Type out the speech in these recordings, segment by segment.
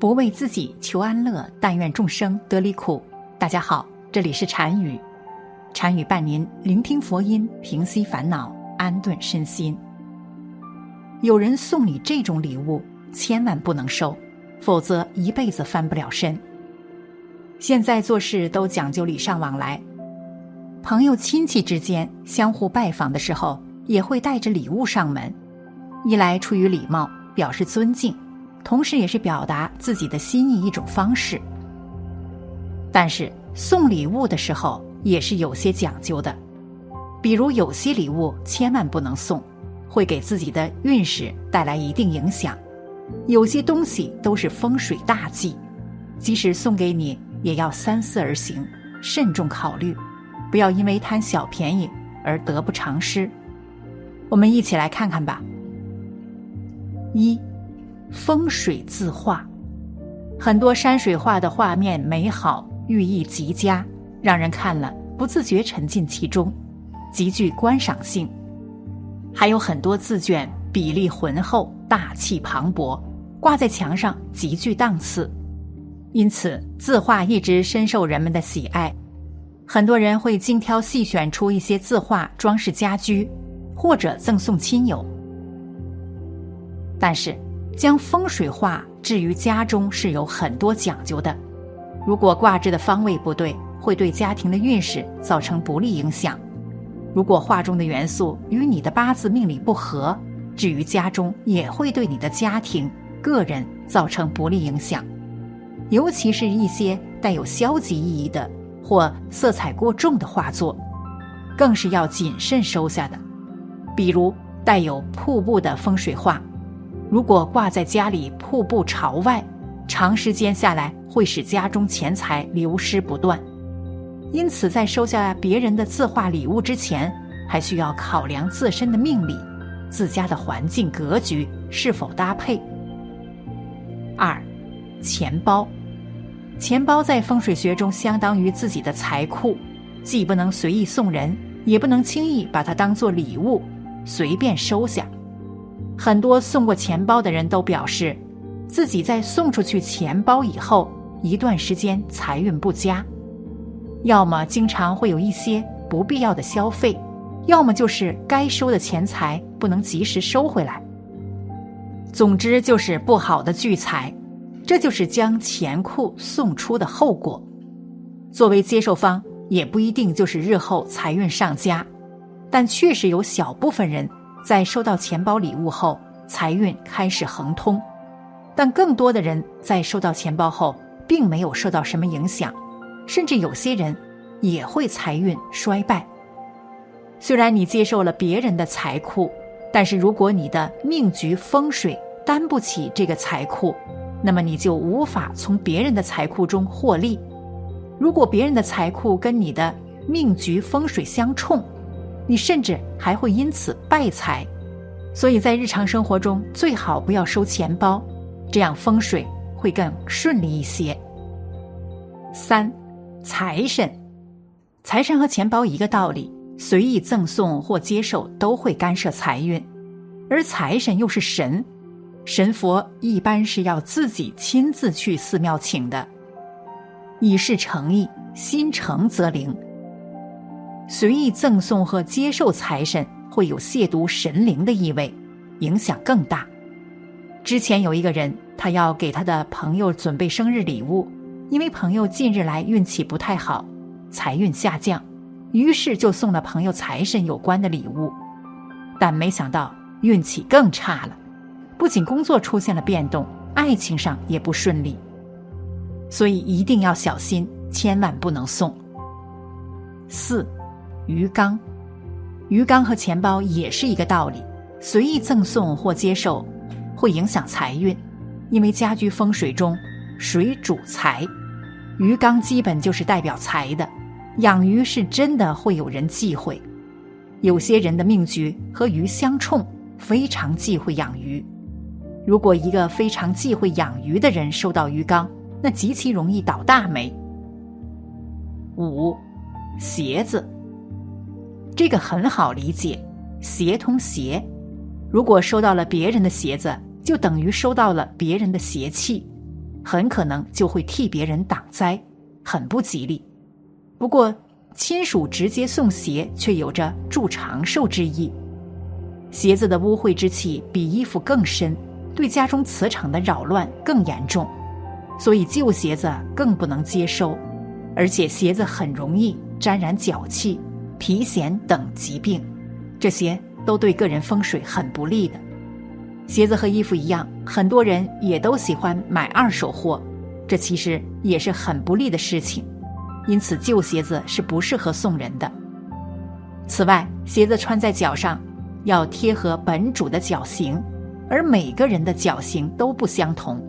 不为自己求安乐，但愿众生得离苦。大家好，这里是禅语，禅语伴您聆听佛音，平息烦恼，安顿身心。有人送你这种礼物，千万不能收，否则一辈子翻不了身。现在做事都讲究礼尚往来，朋友亲戚之间相互拜访的时候，也会带着礼物上门，一来出于礼貌，表示尊敬。同时，也是表达自己的心意一种方式。但是，送礼物的时候也是有些讲究的，比如有些礼物千万不能送，会给自己的运势带来一定影响；有些东西都是风水大忌，即使送给你，也要三思而行，慎重考虑，不要因为贪小便宜而得不偿失。我们一起来看看吧。一。风水字画，很多山水画的画面美好，寓意极佳，让人看了不自觉沉浸其中，极具观赏性。还有很多字卷比例浑厚，大气磅礴，挂在墙上极具档次，因此字画一直深受人们的喜爱。很多人会精挑细选出一些字画装饰家居，或者赠送亲友。但是。将风水画置于家中是有很多讲究的，如果挂置的方位不对，会对家庭的运势造成不利影响；如果画中的元素与你的八字命理不合，置于家中也会对你的家庭、个人造成不利影响。尤其是一些带有消极意义的或色彩过重的画作，更是要谨慎收下的。比如带有瀑布的风水画。如果挂在家里，瀑布朝外，长时间下来会使家中钱财流失不断。因此，在收下别人的字画礼物之前，还需要考量自身的命理、自家的环境格局是否搭配。二，钱包，钱包在风水学中相当于自己的财库，既不能随意送人，也不能轻易把它当做礼物随便收下。很多送过钱包的人都表示，自己在送出去钱包以后一段时间财运不佳，要么经常会有一些不必要的消费，要么就是该收的钱财不能及时收回来。总之就是不好的聚财，这就是将钱库送出的后果。作为接受方，也不一定就是日后财运上佳，但确实有小部分人。在收到钱包礼物后，财运开始亨通，但更多的人在收到钱包后，并没有受到什么影响，甚至有些人也会财运衰败。虽然你接受了别人的财库，但是如果你的命局风水担不起这个财库，那么你就无法从别人的财库中获利。如果别人的财库跟你的命局风水相冲，你甚至还会因此败财，所以在日常生活中最好不要收钱包，这样风水会更顺利一些。三，财神，财神和钱包一个道理，随意赠送或接受都会干涉财运，而财神又是神，神佛一般是要自己亲自去寺庙请的，以示诚意，心诚则灵。随意赠送和接受财神会有亵渎神灵的意味，影响更大。之前有一个人，他要给他的朋友准备生日礼物，因为朋友近日来运气不太好，财运下降，于是就送了朋友财神有关的礼物。但没想到运气更差了，不仅工作出现了变动，爱情上也不顺利。所以一定要小心，千万不能送。四。鱼缸，鱼缸和钱包也是一个道理，随意赠送或接受会影响财运，因为家居风水中水主财，鱼缸基本就是代表财的。养鱼是真的会有人忌讳，有些人的命局和鱼相冲，非常忌讳养鱼。如果一个非常忌讳养鱼的人收到鱼缸，那极其容易倒大霉。五，鞋子。这个很好理解，鞋同鞋，如果收到了别人的鞋子，就等于收到了别人的邪气。很可能就会替别人挡灾，很不吉利。不过，亲属直接送鞋却有着祝长寿之意。鞋子的污秽之气比衣服更深，对家中磁场的扰乱更严重，所以旧鞋子更不能接收。而且鞋子很容易沾染脚气、皮癣等疾病，这些都对个人风水很不利的。鞋子和衣服一样，很多人也都喜欢买二手货，这其实也是很不利的事情。因此，旧鞋子是不适合送人的。此外，鞋子穿在脚上要贴合本主的脚型，而每个人的脚型都不相同，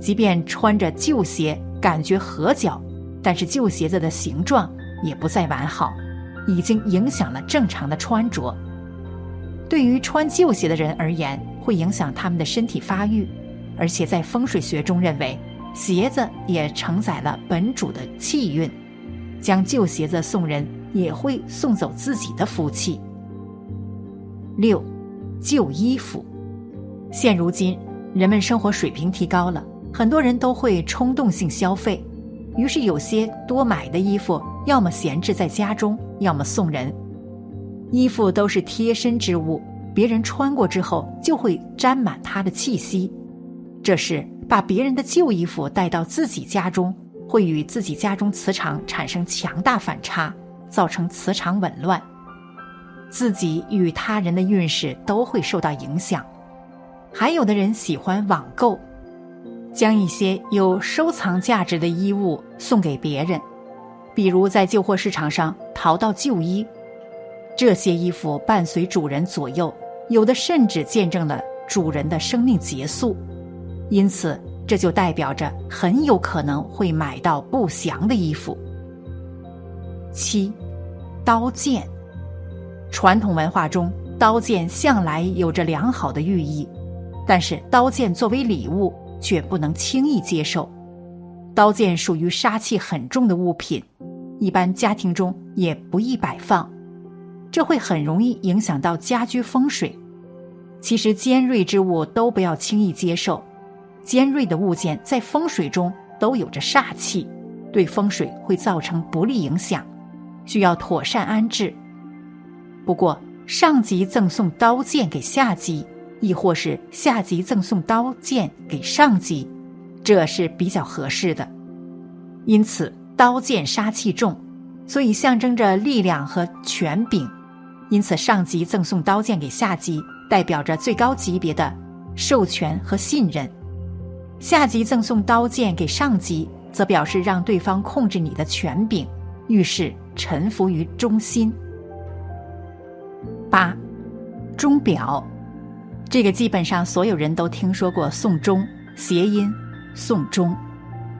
即便穿着旧鞋感觉合脚，但是旧鞋子的形状也不再完好，已经影响了正常的穿着。对于穿旧鞋的人而言，会影响他们的身体发育，而且在风水学中认为，鞋子也承载了本主的气运。将旧鞋子送人，也会送走自己的福气。六，旧衣服。现如今，人们生活水平提高了，很多人都会冲动性消费，于是有些多买的衣服，要么闲置在家中，要么送人。衣服都是贴身之物，别人穿过之后就会沾满他的气息，这是把别人的旧衣服带到自己家中。会与自己家中磁场产生强大反差，造成磁场紊乱，自己与他人的运势都会受到影响。还有的人喜欢网购，将一些有收藏价值的衣物送给别人，比如在旧货市场上淘到旧衣，这些衣服伴随主人左右，有的甚至见证了主人的生命结束，因此。这就代表着很有可能会买到不祥的衣服。七，刀剑。传统文化中，刀剑向来有着良好的寓意，但是刀剑作为礼物却不能轻易接受。刀剑属于杀气很重的物品，一般家庭中也不易摆放，这会很容易影响到家居风水。其实尖锐之物都不要轻易接受。尖锐的物件在风水中都有着煞气，对风水会造成不利影响，需要妥善安置。不过，上级赠送刀剑给下级，亦或是下级赠送刀剑给上级，这是比较合适的。因此，刀剑杀气重，所以象征着力量和权柄。因此，上级赠送刀剑给下级，代表着最高级别的授权和信任。下级赠送刀剑给上级，则表示让对方控制你的权柄，遇事臣服于中心。八，钟表，这个基本上所有人都听说过送钟，谐音送钟，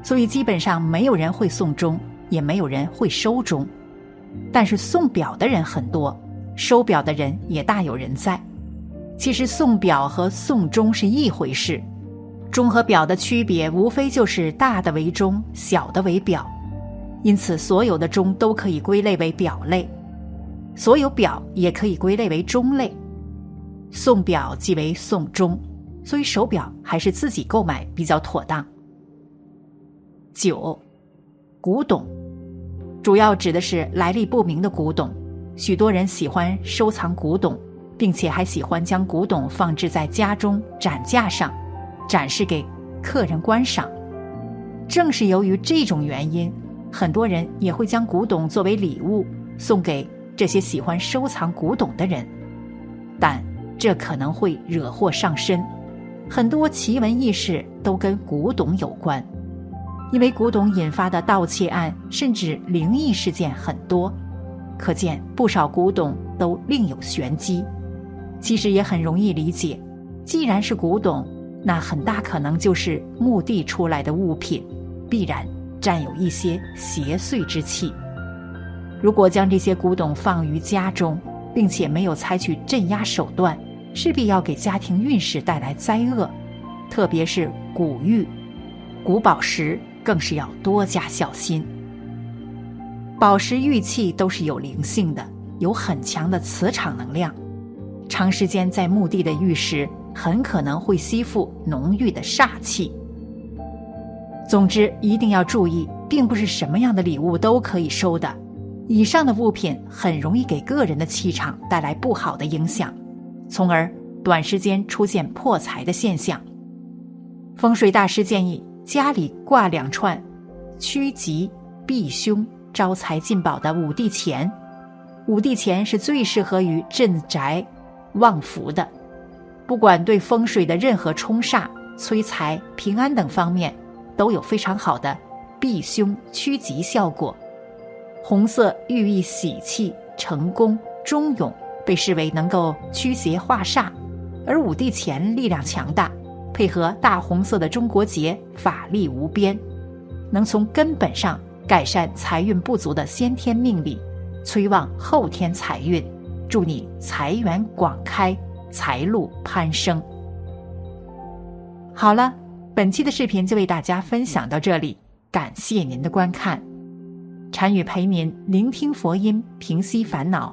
所以基本上没有人会送钟，也没有人会收钟。但是送表的人很多，收表的人也大有人在。其实送表和送钟是一回事。钟和表的区别，无非就是大的为钟，小的为表。因此，所有的钟都可以归类为表类，所有表也可以归类为钟类。送表即为送钟，所以手表还是自己购买比较妥当。九，古董，主要指的是来历不明的古董。许多人喜欢收藏古董，并且还喜欢将古董放置在家中展架上。展示给客人观赏。正是由于这种原因，很多人也会将古董作为礼物送给这些喜欢收藏古董的人。但这可能会惹祸上身。很多奇闻异事都跟古董有关，因为古董引发的盗窃案甚至灵异事件很多，可见不少古董都另有玄机。其实也很容易理解，既然是古董。那很大可能就是墓地出来的物品，必然占有一些邪祟之气。如果将这些古董放于家中，并且没有采取镇压手段，势必要给家庭运势带来灾厄。特别是古玉、古宝石，更是要多加小心。宝石玉器都是有灵性的，有很强的磁场能量，长时间在墓地的玉石。很可能会吸附浓郁的煞气。总之，一定要注意，并不是什么样的礼物都可以收的。以上的物品很容易给个人的气场带来不好的影响，从而短时间出现破财的现象。风水大师建议家里挂两串趋吉避凶、招财进宝的五帝钱。五帝钱是最适合于镇宅、旺福的，不管对风水的任何冲煞、催财、平安等方面。都有非常好的避凶趋吉效果。红色寓意喜气、成功、忠勇，被视为能够驱邪化煞；而五帝钱力量强大，配合大红色的中国结，法力无边，能从根本上改善财运不足的先天命理，催旺后天财运，祝你财源广开，财路攀升。好了。本期的视频就为大家分享到这里，感谢您的观看。禅语陪您聆听佛音，平息烦恼，